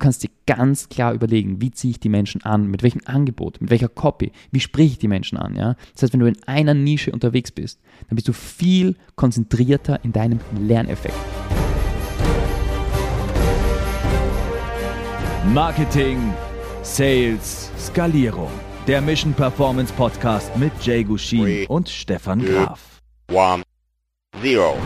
kannst dir ganz klar überlegen, wie ziehe ich die Menschen an, mit welchem Angebot, mit welcher Copy, wie spreche ich die Menschen an. Ja? Das heißt, wenn du in einer Nische unterwegs bist, dann bist du viel konzentrierter in deinem Lerneffekt. Marketing, Sales, Skalierung. Der Mission Performance Podcast mit Jay Gushin Three, und Stefan Graf. one, zero.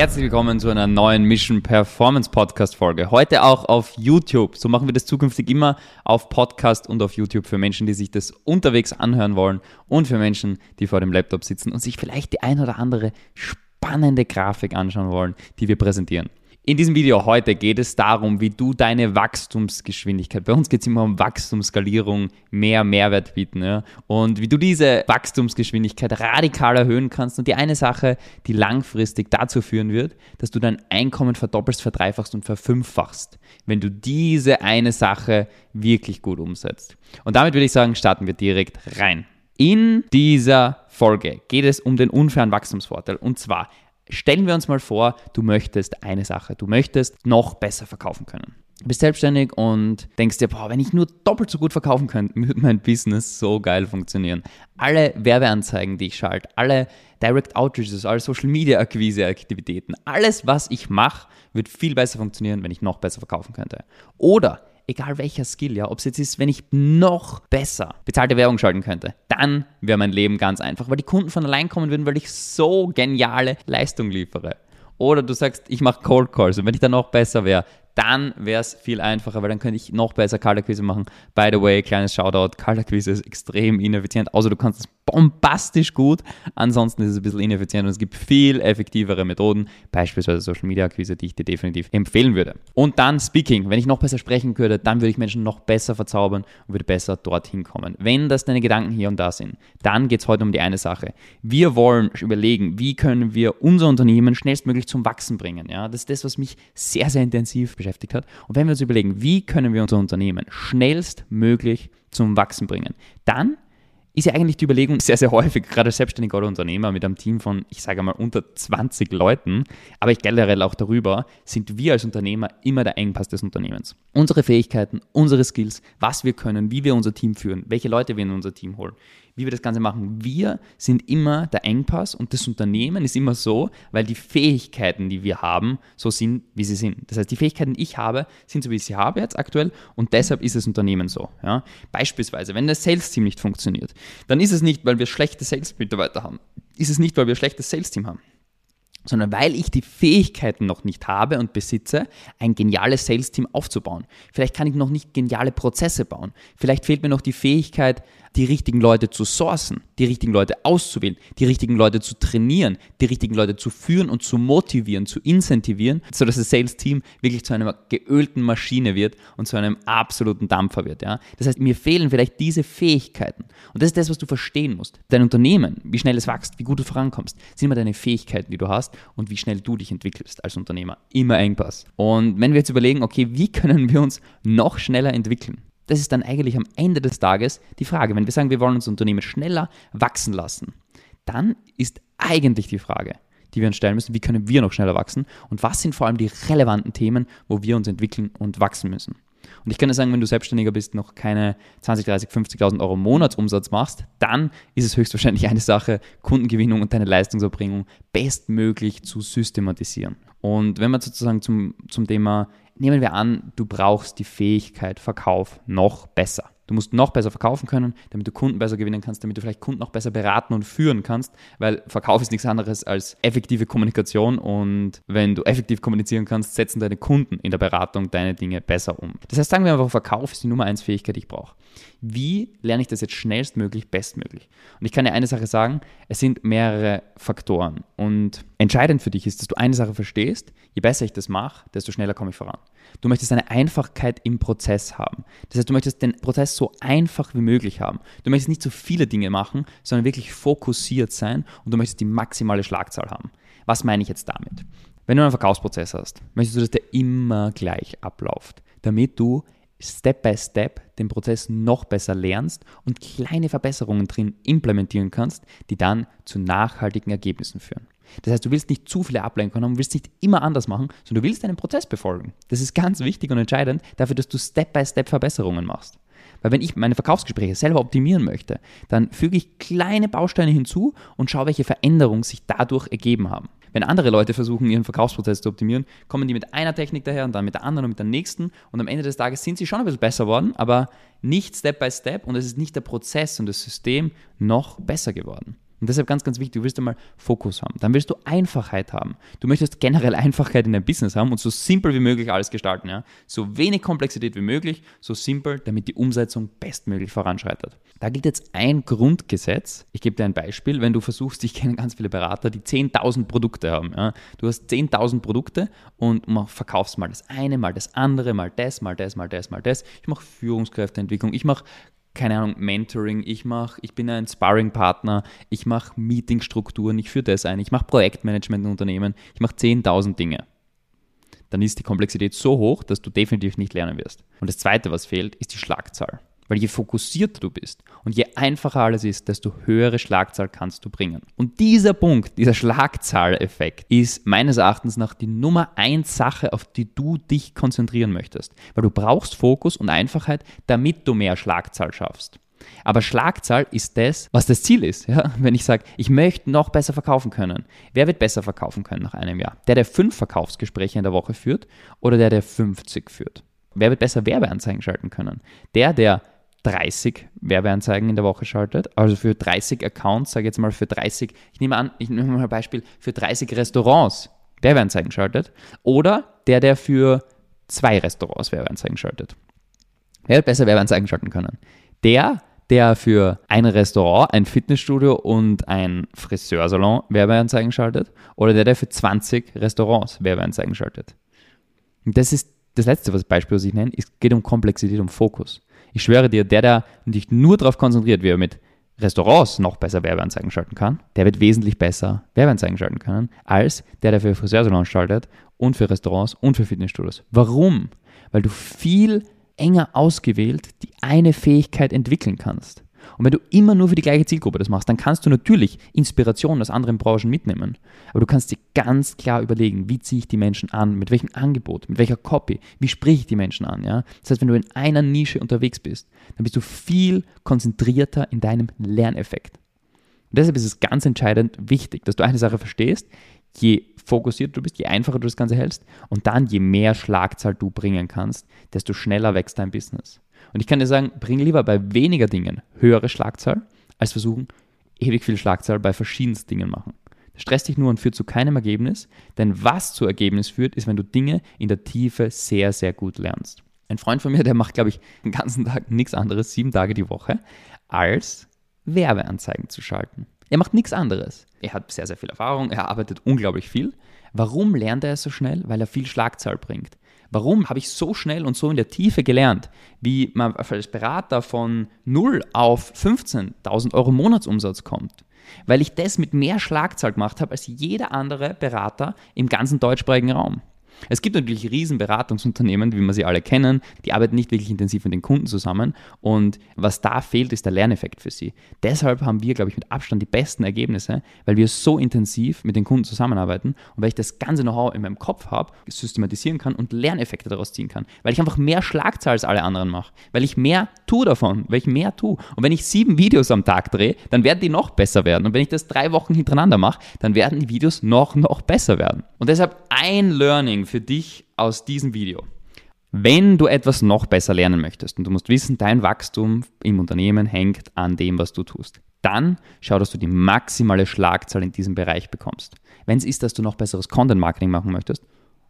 Herzlich willkommen zu einer neuen Mission Performance Podcast Folge. Heute auch auf YouTube. So machen wir das zukünftig immer auf Podcast und auf YouTube für Menschen, die sich das unterwegs anhören wollen und für Menschen, die vor dem Laptop sitzen und sich vielleicht die ein oder andere spannende Grafik anschauen wollen, die wir präsentieren. In diesem Video heute geht es darum, wie du deine Wachstumsgeschwindigkeit, bei uns geht es immer um Wachstumsskalierung, mehr Mehrwert bieten, ja, und wie du diese Wachstumsgeschwindigkeit radikal erhöhen kannst. Und die eine Sache, die langfristig dazu führen wird, dass du dein Einkommen verdoppelst, verdreifachst und verfünffachst, wenn du diese eine Sache wirklich gut umsetzt. Und damit würde ich sagen, starten wir direkt rein. In dieser Folge geht es um den unfairen Wachstumsvorteil. Und zwar Stellen wir uns mal vor, du möchtest eine Sache, du möchtest noch besser verkaufen können. Du bist selbstständig und denkst dir, boah, wenn ich nur doppelt so gut verkaufen könnte, würde mein Business so geil funktionieren. Alle Werbeanzeigen, die ich schalte, alle Direct Outreaches, alle Social Media Akquise Aktivitäten, alles, was ich mache, wird viel besser funktionieren, wenn ich noch besser verkaufen könnte. Oder egal welcher Skill, ja, ob es jetzt ist, wenn ich noch besser bezahlte Werbung schalten könnte, dann wäre mein Leben ganz einfach, weil die Kunden von allein kommen würden, weil ich so geniale Leistung liefere. Oder du sagst, ich mache Cold Calls und wenn ich dann noch besser wäre, dann wäre es viel einfacher, weil dann könnte ich noch besser Kaltakquise machen. By the way, kleines Shoutout, Kaltakquise ist extrem ineffizient, außer du kannst es bombastisch gut. Ansonsten ist es ein bisschen ineffizient und es gibt viel effektivere Methoden, beispielsweise Social Media Akquise, die ich dir definitiv empfehlen würde. Und dann Speaking. Wenn ich noch besser sprechen würde, dann würde ich Menschen noch besser verzaubern und würde besser dorthin kommen. Wenn das deine Gedanken hier und da sind, dann geht es heute um die eine Sache. Wir wollen überlegen, wie können wir unser Unternehmen schnellstmöglich zum Wachsen bringen. Ja, das ist das, was mich sehr, sehr intensiv beschäftigt hat. Und wenn wir uns überlegen, wie können wir unser Unternehmen schnellstmöglich zum Wachsen bringen, dann ist ja eigentlich die Überlegung sehr, sehr häufig, gerade selbstständiger oder Unternehmer mit einem Team von, ich sage mal, unter 20 Leuten, aber ich generell auch darüber, sind wir als Unternehmer immer der Engpass des Unternehmens. Unsere Fähigkeiten, unsere Skills, was wir können, wie wir unser Team führen, welche Leute wir in unser Team holen, wie wir das Ganze machen. Wir sind immer der Engpass und das Unternehmen ist immer so, weil die Fähigkeiten, die wir haben, so sind, wie sie sind. Das heißt, die Fähigkeiten, die ich habe, sind so, wie ich sie habe jetzt aktuell und deshalb ist das Unternehmen so. Ja? Beispielsweise, wenn das Sales-Team nicht funktioniert, dann ist es nicht, weil wir schlechte Sales-Mitarbeiter haben. Ist es nicht, weil wir schlechtes Sales-Team haben sondern weil ich die Fähigkeiten noch nicht habe und besitze, ein geniales Sales-Team aufzubauen. Vielleicht kann ich noch nicht geniale Prozesse bauen. Vielleicht fehlt mir noch die Fähigkeit, die richtigen Leute zu sourcen, die richtigen Leute auszuwählen, die richtigen Leute zu trainieren, die richtigen Leute zu führen und zu motivieren, zu incentivieren, sodass das Sales-Team wirklich zu einer geölten Maschine wird und zu einem absoluten Dampfer wird. Ja? Das heißt, mir fehlen vielleicht diese Fähigkeiten. Und das ist das, was du verstehen musst. Dein Unternehmen, wie schnell es wächst, wie gut du vorankommst, sind immer deine Fähigkeiten, die du hast und wie schnell du dich entwickelst als Unternehmer. Immer Engpass. Und wenn wir jetzt überlegen, okay, wie können wir uns noch schneller entwickeln? Das ist dann eigentlich am Ende des Tages die Frage. Wenn wir sagen, wir wollen unser Unternehmen schneller wachsen lassen, dann ist eigentlich die Frage, die wir uns stellen müssen, wie können wir noch schneller wachsen und was sind vor allem die relevanten Themen, wo wir uns entwickeln und wachsen müssen. Und ich kann dir sagen, wenn du Selbstständiger bist, noch keine 20, 30, 50.000 Euro Monatsumsatz machst, dann ist es höchstwahrscheinlich eine Sache, Kundengewinnung und deine Leistungserbringung bestmöglich zu systematisieren. Und wenn wir sozusagen zum, zum Thema nehmen wir an, du brauchst die Fähigkeit Verkauf noch besser. Du musst noch besser verkaufen können, damit du Kunden besser gewinnen kannst, damit du vielleicht Kunden noch besser beraten und führen kannst, weil Verkauf ist nichts anderes als effektive Kommunikation und wenn du effektiv kommunizieren kannst, setzen deine Kunden in der Beratung deine Dinge besser um. Das heißt, sagen wir einfach, Verkauf ist die Nummer eins Fähigkeit, die ich brauche. Wie lerne ich das jetzt schnellstmöglich, bestmöglich? Und ich kann dir eine Sache sagen, es sind mehrere Faktoren und entscheidend für dich ist, dass du eine Sache verstehst, je besser ich das mache, desto schneller komme ich voran. Du möchtest eine Einfachkeit im Prozess haben. Das heißt, du möchtest den Prozess so einfach wie möglich haben. Du möchtest nicht so viele Dinge machen, sondern wirklich fokussiert sein und du möchtest die maximale Schlagzahl haben. Was meine ich jetzt damit? Wenn du einen Verkaufsprozess hast, möchtest du, dass der immer gleich abläuft, damit du Step by Step den Prozess noch besser lernst und kleine Verbesserungen drin implementieren kannst, die dann zu nachhaltigen Ergebnissen führen. Das heißt, du willst nicht zu viele Ablenkungen haben, willst nicht immer anders machen, sondern du willst deinen Prozess befolgen. Das ist ganz wichtig und entscheidend dafür, dass du Step-by-Step Verbesserungen machst. Weil wenn ich meine Verkaufsgespräche selber optimieren möchte, dann füge ich kleine Bausteine hinzu und schaue, welche Veränderungen sich dadurch ergeben haben. Wenn andere Leute versuchen, ihren Verkaufsprozess zu optimieren, kommen die mit einer Technik daher und dann mit der anderen und mit der nächsten und am Ende des Tages sind sie schon ein bisschen besser worden, aber nicht Step by Step und es ist nicht der Prozess und das System noch besser geworden. Und deshalb ganz, ganz wichtig, du willst einmal Fokus haben. Dann willst du Einfachheit haben. Du möchtest generell Einfachheit in deinem Business haben und so simpel wie möglich alles gestalten. Ja? So wenig Komplexität wie möglich, so simpel, damit die Umsetzung bestmöglich voranschreitet. Da gilt jetzt ein Grundgesetz. Ich gebe dir ein Beispiel. Wenn du versuchst, ich kenne ganz viele Berater, die 10.000 Produkte haben. Ja? Du hast 10.000 Produkte und verkaufst mal das eine, mal das andere, mal das, mal das, mal das, mal das. Ich mache Führungskräfteentwicklung, ich mache keine Ahnung, Mentoring, ich mache, ich bin ein Sparring-Partner, ich mache Meetingstrukturen, ich führe das ein, ich mache Projektmanagement in Unternehmen, ich mache 10.000 Dinge. Dann ist die Komplexität so hoch, dass du definitiv nicht lernen wirst. Und das Zweite, was fehlt, ist die Schlagzahl. Weil je fokussierter du bist und je einfacher alles ist, desto höhere Schlagzahl kannst du bringen. Und dieser Punkt, dieser Schlagzahleffekt, ist meines Erachtens nach die Nummer eins Sache, auf die du dich konzentrieren möchtest. Weil du brauchst Fokus und Einfachheit, damit du mehr Schlagzahl schaffst. Aber Schlagzahl ist das, was das Ziel ist. Ja? Wenn ich sage, ich möchte noch besser verkaufen können. Wer wird besser verkaufen können nach einem Jahr? Der, der fünf Verkaufsgespräche in der Woche führt oder der, der 50 führt? Wer wird besser Werbeanzeigen schalten können? Der, der 30 Werbeanzeigen in der Woche schaltet, also für 30 Accounts, sage ich jetzt mal für 30, ich nehme an, ich nehme mal ein Beispiel, für 30 Restaurants Werbeanzeigen schaltet oder der, der für zwei Restaurants Werbeanzeigen schaltet. Wer wird besser Werbeanzeigen schalten können? Der, der für ein Restaurant, ein Fitnessstudio und ein Friseursalon Werbeanzeigen schaltet oder der, der für 20 Restaurants Werbeanzeigen schaltet. Und das ist das letzte was Beispiel, was ich nenne. Es geht um Komplexität, um Fokus. Ich schwöre dir, der, der sich nur darauf konzentriert, wie er mit Restaurants noch besser Werbeanzeigen schalten kann, der wird wesentlich besser Werbeanzeigen schalten können, als der, der für Friseursalons schaltet und für Restaurants und für Fitnessstudios. Warum? Weil du viel enger ausgewählt die eine Fähigkeit entwickeln kannst. Und wenn du immer nur für die gleiche Zielgruppe das machst, dann kannst du natürlich Inspiration aus anderen Branchen mitnehmen. Aber du kannst dir ganz klar überlegen, wie ziehe ich die Menschen an, mit welchem Angebot, mit welcher Copy, wie spreche ich die Menschen an. Ja? Das heißt, wenn du in einer Nische unterwegs bist, dann bist du viel konzentrierter in deinem Lerneffekt. Und deshalb ist es ganz entscheidend wichtig, dass du eine Sache verstehst, je fokussierter du bist, je einfacher du das Ganze hältst und dann je mehr Schlagzahl du bringen kannst, desto schneller wächst dein Business. Und ich kann dir sagen, bring lieber bei weniger Dingen höhere Schlagzahl, als versuchen, ewig viel Schlagzahl bei verschiedensten Dingen machen. Das stresst dich nur und führt zu keinem Ergebnis, denn was zu Ergebnis führt, ist, wenn du Dinge in der Tiefe sehr, sehr gut lernst. Ein Freund von mir, der macht, glaube ich, den ganzen Tag nichts anderes, sieben Tage die Woche, als Werbeanzeigen zu schalten. Er macht nichts anderes. Er hat sehr, sehr viel Erfahrung, er arbeitet unglaublich viel. Warum lernt er es so schnell? Weil er viel Schlagzahl bringt. Warum habe ich so schnell und so in der Tiefe gelernt, wie man als Berater von 0 auf 15.000 Euro Monatsumsatz kommt? Weil ich das mit mehr Schlagzahl gemacht habe als jeder andere Berater im ganzen deutschsprachigen Raum. Es gibt natürlich riesen Beratungsunternehmen, wie wir sie alle kennen, die arbeiten nicht wirklich intensiv mit den Kunden zusammen und was da fehlt, ist der Lerneffekt für sie. Deshalb haben wir, glaube ich, mit Abstand die besten Ergebnisse, weil wir so intensiv mit den Kunden zusammenarbeiten und weil ich das ganze Know-how in meinem Kopf habe, systematisieren kann und Lerneffekte daraus ziehen kann, weil ich einfach mehr Schlagzahl als alle anderen mache, weil ich mehr tue davon, weil ich mehr tue. Und wenn ich sieben Videos am Tag drehe, dann werden die noch besser werden. Und wenn ich das drei Wochen hintereinander mache, dann werden die Videos noch, noch besser werden. Und deshalb ein Learning für dich aus diesem Video. Wenn du etwas noch besser lernen möchtest und du musst wissen, dein Wachstum im Unternehmen hängt an dem, was du tust, dann schau, dass du die maximale Schlagzahl in diesem Bereich bekommst. Wenn es ist, dass du noch besseres Content-Marketing machen möchtest,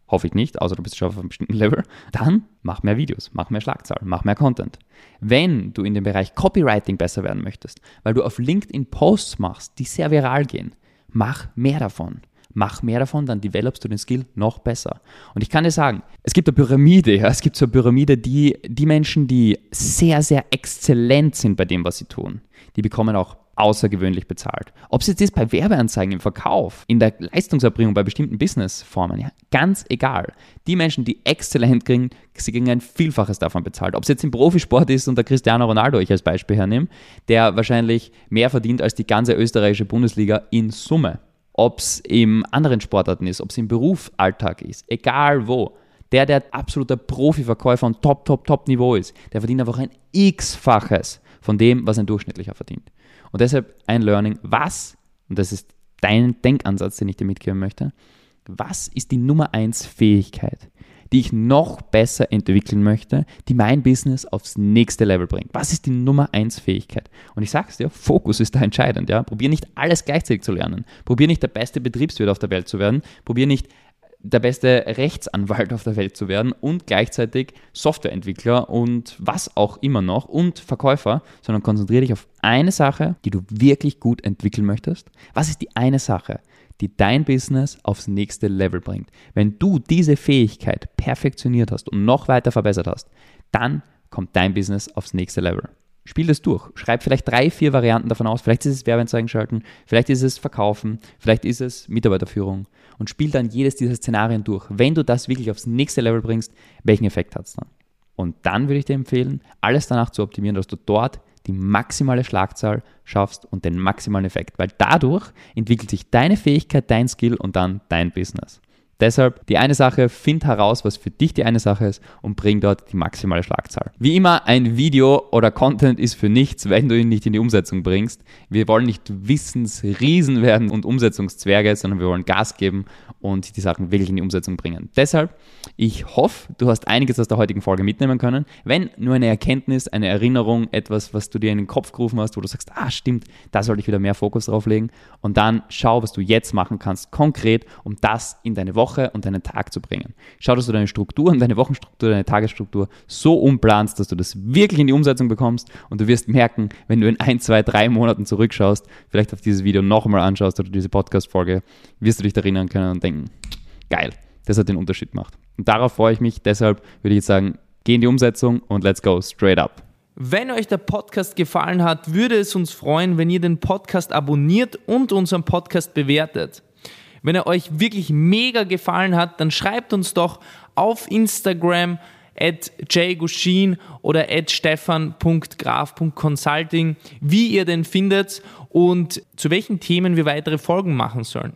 hoffe ich nicht, außer du bist schon auf einem bestimmten Level, dann mach mehr Videos, mach mehr Schlagzahl, mach mehr Content. Wenn du in dem Bereich Copywriting besser werden möchtest, weil du auf LinkedIn Posts machst, die sehr viral gehen, mach mehr davon mach mehr davon, dann developst du den Skill noch besser. Und ich kann dir sagen, es gibt eine Pyramide, ja, es gibt so eine Pyramide, die, die Menschen, die sehr, sehr exzellent sind bei dem, was sie tun, die bekommen auch außergewöhnlich bezahlt. Ob es jetzt ist bei Werbeanzeigen im Verkauf, in der Leistungserbringung bei bestimmten Businessformen, ja, ganz egal. Die Menschen, die exzellent kriegen, sie kriegen ein Vielfaches davon bezahlt. Ob es jetzt im Profisport ist und der Cristiano Ronaldo ich als Beispiel hernehme, der wahrscheinlich mehr verdient als die ganze österreichische Bundesliga in Summe. Ob es im anderen Sportarten ist, ob es im Berufsalltag ist, egal wo. Der, der absoluter Profiverkäufer und Top, Top, Top-Niveau ist, der verdient einfach ein x-faches von dem, was ein Durchschnittlicher verdient. Und deshalb ein Learning, was, und das ist dein Denkansatz, den ich dir mitgeben möchte, was ist die Nummer 1 Fähigkeit, die ich noch besser entwickeln möchte, die mein Business aufs nächste Level bringt? Was ist die Nummer 1 Fähigkeit? Und ich sag's dir, Fokus ist da entscheidend. Ja? Probier nicht alles gleichzeitig zu lernen. Probier nicht der beste Betriebswirt auf der Welt zu werden. Probier nicht der beste Rechtsanwalt auf der Welt zu werden und gleichzeitig Softwareentwickler und was auch immer noch und Verkäufer, sondern konzentriere dich auf eine Sache, die du wirklich gut entwickeln möchtest. Was ist die eine Sache, die dein Business aufs nächste Level bringt? Wenn du diese Fähigkeit perfektioniert hast und noch weiter verbessert hast, dann kommt dein Business aufs nächste Level. Spiel das durch. Schreib vielleicht drei, vier Varianten davon aus. Vielleicht ist es Werbeanzeigen schalten, vielleicht ist es Verkaufen, vielleicht ist es Mitarbeiterführung. Und spiel dann jedes dieser Szenarien durch. Wenn du das wirklich aufs nächste Level bringst, welchen Effekt hat es dann? Und dann würde ich dir empfehlen, alles danach zu optimieren, dass du dort die maximale Schlagzahl schaffst und den maximalen Effekt, weil dadurch entwickelt sich deine Fähigkeit, dein Skill und dann dein Business. Deshalb die eine Sache, find heraus, was für dich die eine Sache ist und bring dort die maximale Schlagzahl. Wie immer, ein Video oder Content ist für nichts, wenn du ihn nicht in die Umsetzung bringst. Wir wollen nicht Wissensriesen werden und Umsetzungszwerge, sondern wir wollen Gas geben und die Sachen wirklich in die Umsetzung bringen. Deshalb, ich hoffe, du hast einiges aus der heutigen Folge mitnehmen können. Wenn nur eine Erkenntnis, eine Erinnerung, etwas, was du dir in den Kopf gerufen hast, wo du sagst, ah stimmt, da sollte ich wieder mehr Fokus drauf legen und dann schau, was du jetzt machen kannst, konkret, um das in deine Woche Woche und deinen Tag zu bringen. Schau, dass du deine Struktur und deine Wochenstruktur, deine Tagesstruktur so umplanst, dass du das wirklich in die Umsetzung bekommst und du wirst merken, wenn du in ein, zwei, drei Monaten zurückschaust, vielleicht auf dieses Video nochmal anschaust oder diese Podcast-Folge, wirst du dich erinnern können und denken, geil, das hat den Unterschied gemacht. Und darauf freue ich mich, deshalb würde ich jetzt sagen, geh in die Umsetzung und let's go straight up. Wenn euch der Podcast gefallen hat, würde es uns freuen, wenn ihr den Podcast abonniert und unseren Podcast bewertet. Wenn er euch wirklich mega gefallen hat, dann schreibt uns doch auf Instagram at jgushin oder at stefan.graf.consulting, wie ihr den findet und zu welchen Themen wir weitere Folgen machen sollen.